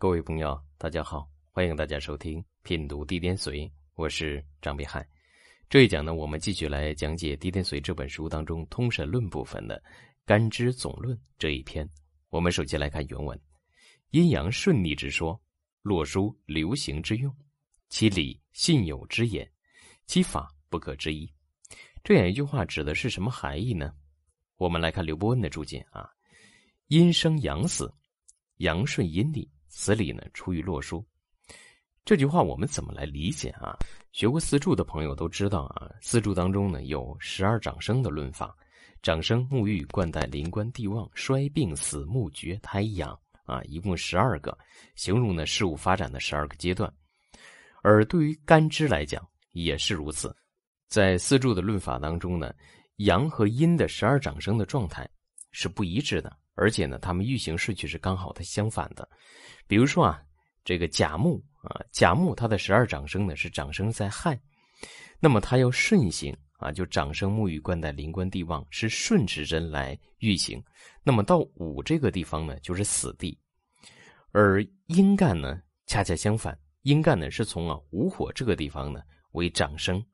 各位朋友，大家好，欢迎大家收听品读《地点随》，我是张碧海。这一讲呢，我们继续来讲解《地点随》这本书当中通神论部分的《干支总论》这一篇。我们首先来看原文：阴阳顺逆之说，洛书流行之用，其理信有之言，其法不可知一。这样一句话指的是什么含义呢？我们来看刘伯温的注解啊：阴生阳死，阳顺阴逆。此理呢，出于洛书。这句话我们怎么来理解啊？学过四柱的朋友都知道啊，四柱当中呢有十二长生的论法，长生、沐浴、冠带、临官、地旺、衰、病、死、木、绝、胎、养啊，一共十二个，形容呢事物发展的十二个阶段。而对于干支来讲也是如此，在四柱的论法当中呢，阳和阴的十二长生的状态是不一致的，而且呢，它们运行顺序是刚好的相反的。比如说啊，这个甲木啊，甲木它的十二长生呢是长生在亥，那么它要顺行啊，就长生木与冠带临官地旺是顺时针来运行，那么到午这个地方呢就是死地，而阴干呢恰恰相反，阴干呢是从啊午火这个地方呢为长生，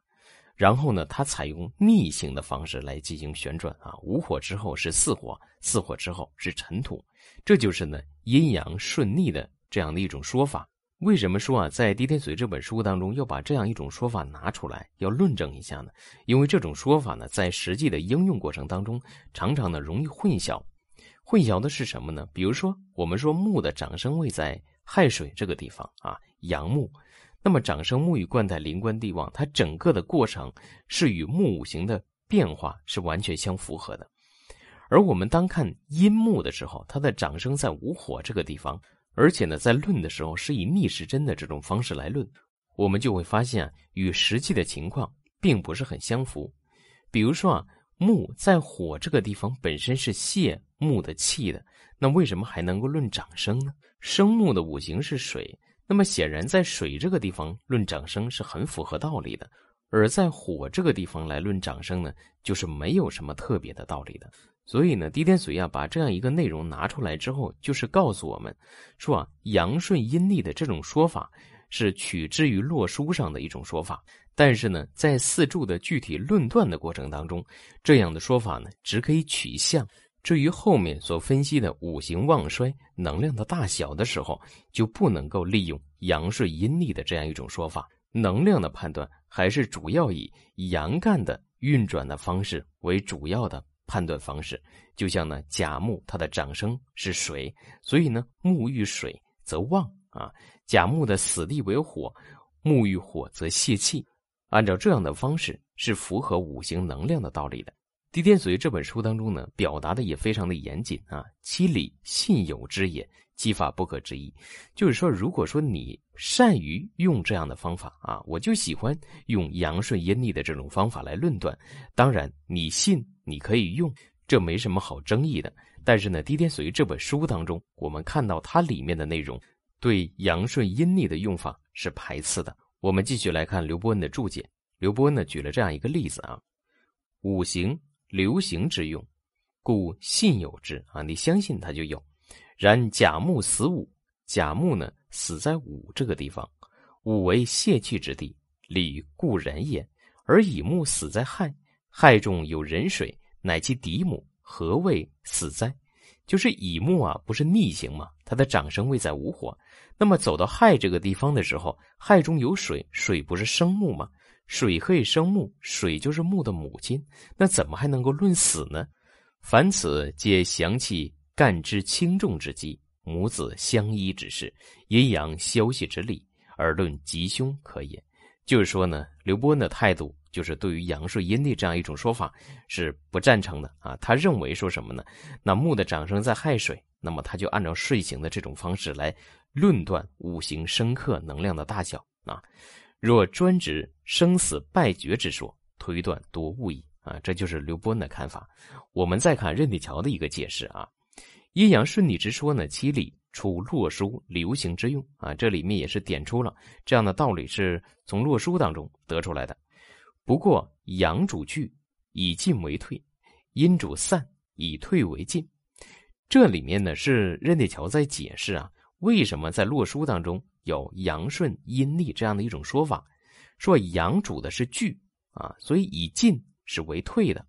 然后呢它采用逆行的方式来进行旋转啊，午火之后是巳火，巳火之后是辰土。这就是呢阴阳顺逆的这样的一种说法。为什么说啊，在《滴天髓》这本书当中要把这样一种说法拿出来，要论证一下呢？因为这种说法呢，在实际的应用过程当中，常常呢容易混淆。混淆的是什么呢？比如说，我们说木的长生位在亥水这个地方啊，阳木，那么长生木与冠带临官地旺，它整个的过程是与木五行的变化是完全相符合的。而我们当看阴木的时候，它的长生在午火这个地方，而且呢，在论的时候是以逆时针的这种方式来论，我们就会发现啊，与实际的情况并不是很相符。比如说啊，木在火这个地方本身是泄木的气的，那为什么还能够论长生呢？生木的五行是水，那么显然在水这个地方论长生是很符合道理的，而在火这个地方来论长生呢，就是没有什么特别的道理的。所以呢，狄天髓啊，把这样一个内容拿出来之后，就是告诉我们，说啊，阳顺阴逆的这种说法是取之于洛书上的一种说法，但是呢，在四柱的具体论断的过程当中，这样的说法呢，只可以取象。至于后面所分析的五行旺衰能量的大小的时候，就不能够利用阳顺阴逆的这样一种说法。能量的判断还是主要以阳干的运转的方式为主要的。判断方式就像呢，甲木它的长生是水，所以呢，木遇水则旺啊；甲木的死地为火，木遇火则泄气。按照这样的方式是符合五行能量的道理的。《滴天髓》这本书当中呢，表达的也非常的严谨啊，其理信有之也，其法不可知一。就是说，如果说你善于用这样的方法啊，我就喜欢用阳顺阴逆的这种方法来论断。当然，你信。你可以用，这没什么好争议的。但是呢，《滴天髓》这本书当中，我们看到它里面的内容，对阳顺阴逆的用法是排斥的。我们继续来看刘伯温的注解。刘伯温呢举了这样一个例子啊：五行流行之用，故信有之啊，你相信它就有。然甲木死午，甲木呢死在午这个地方，午为泄气之地，理故人也；而乙木死在亥。亥中有壬水，乃其嫡母，何谓死哉？就是乙木啊，不是逆行吗？它的长生位在午火，那么走到亥这个地方的时候，亥中有水，水不是生木吗？水可以生木，水就是木的母亲，那怎么还能够论死呢？凡此皆详气干之轻重之机，母子相依之事，阴阳消息之理，而论吉凶可也。就是说呢，刘伯温的态度。就是对于阳顺阴逆这样一种说法是不赞成的啊！他认为说什么呢？那木的长生在亥水，那么他就按照睡行的这种方式来论断五行生克能量的大小啊。若专指生死败绝之说，推断多误矣啊！这就是刘伯温的看法。我们再看任铁桥的一个解释啊，阴阳顺逆之说呢，其理出洛书流行之用啊，这里面也是点出了这样的道理，是从洛书当中得出来的。不过阳主聚，以进为退；阴主散，以退为进。这里面呢是任铁桥在解释啊，为什么在洛书当中有阳顺阴逆这样的一种说法？说阳主的是聚啊，所以以进是为退的；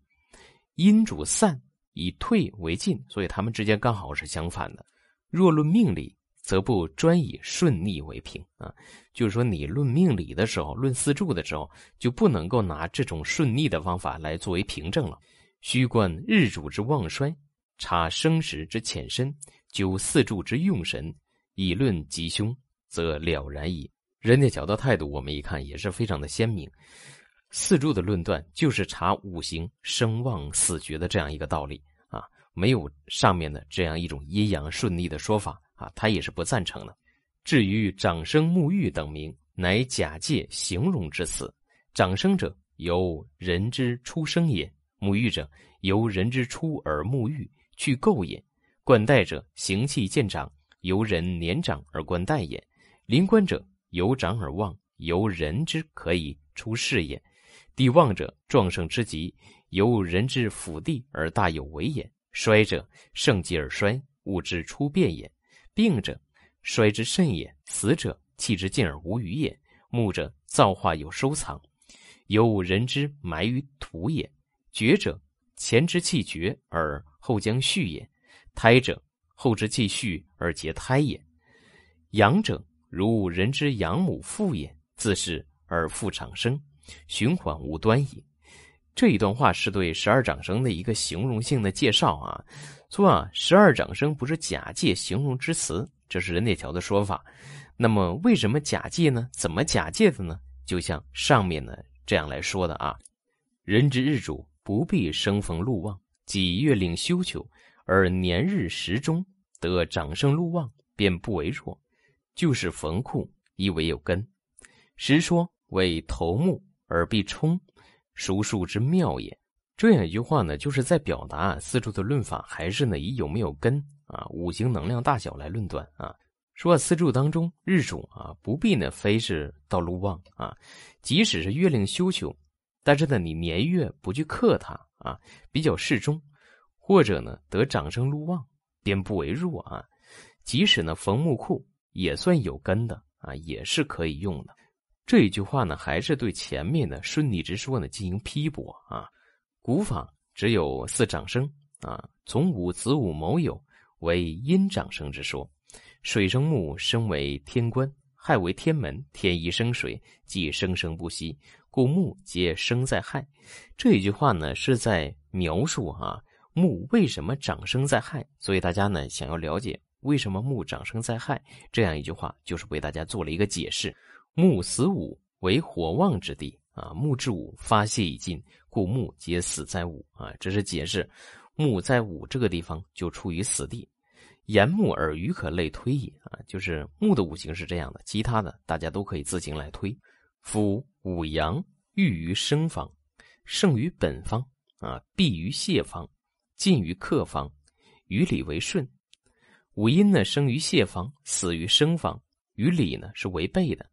阴主散，以退为进，所以他们之间刚好是相反的。若论命理，则不专以顺逆为凭啊，就是说你论命理的时候，论四柱的时候，就不能够拿这种顺逆的方法来作为凭证了。虚观日主之旺衰，察生时之浅深，究四柱之用神，以论吉凶，则了然矣。人家角的态度，我们一看也是非常的鲜明。四柱的论断就是查五行生旺死绝的这样一个道理啊，没有上面的这样一种阴阳顺逆的说法啊，他也是不赞成的。至于长生沐浴等名，乃假借形容之词。长生者，由人之出生也。沐浴者，由人之初而沐浴，去垢也；冠带者，形气渐长，由人年长而冠带也；临官者，由长而旺，由人之可以出世也；地旺者，壮盛之极，由人之辅地而大有为也；衰者，盛极而衰，物之出变也；病者，衰之甚也；死者，气之尽而无余也；木者，造化有收藏，由人之埋于土也。绝者，前之气绝而后将续也；胎者，后之气续而结胎也。阳者，如人之养母父也，自是而复长生，循环无端矣。这一段话是对十二长生的一个形容性的介绍啊，说啊，十二长生不是假借形容之词，这是任铁桥的说法。那么为什么假借呢？怎么假借的呢？就像上面呢这样来说的啊，人之日主。不必生逢禄旺，己月令休囚，而年日时中得长生禄旺，便不为弱。就是逢库，亦为有根。实说为头目而必冲，属数之妙也。这样一句话呢，就是在表达四柱的论法，还是呢以有没有根啊，五行能量大小来论断啊。说四柱当中，日主啊不必呢非是到禄旺啊，即使是月令休囚。但是呢，你年月不去克它啊，比较适中，或者呢得长生禄旺，便不为弱啊。即使呢逢木库也算有根的啊，也是可以用的。这一句话呢，还是对前面的顺逆之说呢进行批驳啊。古法只有四长生啊，从午子午卯酉为阴长生之说，水生木，生为天官，亥为天门，天一生水，即生生不息。故木皆生在亥，这一句话呢是在描述啊木为什么长生在亥。所以大家呢想要了解为什么木长生在亥，这样一句话就是为大家做了一个解释。木死午为火旺之地啊，木至午发泄已尽，故木皆死在午啊。这是解释木在午这个地方就处于死地。言木而鱼可类推也啊，就是木的五行是这样的，其他的大家都可以自行来推。夫五阳寓于生方，胜于本方啊，避于泄方，进于克方，于理为顺。五阴呢生于泄方，死于生方，与理呢是违背的，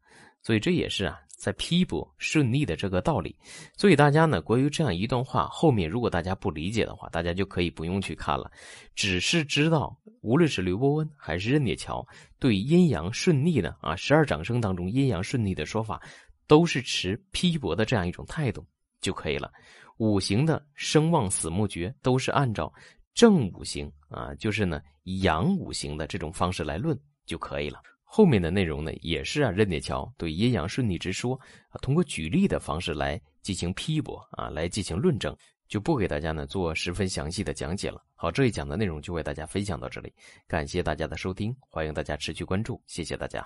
所以这也是啊在批驳顺逆的这个道理。所以大家呢关于这样一段话后面，如果大家不理解的话，大家就可以不用去看了，只是知道无论是刘伯温还是任铁桥对阴阳顺逆的啊十二长生当中阴阳顺逆的说法。都是持批驳的这样一种态度就可以了。五行的生旺死木绝都是按照正五行啊，就是呢阳五行的这种方式来论就可以了。后面的内容呢，也是啊任铁桥对阴阳顺逆之说啊，通过举例的方式来进行批驳啊，来进行论证，就不给大家呢做十分详细的讲解了。好，这一讲的内容就为大家分享到这里，感谢大家的收听，欢迎大家持续关注，谢谢大家。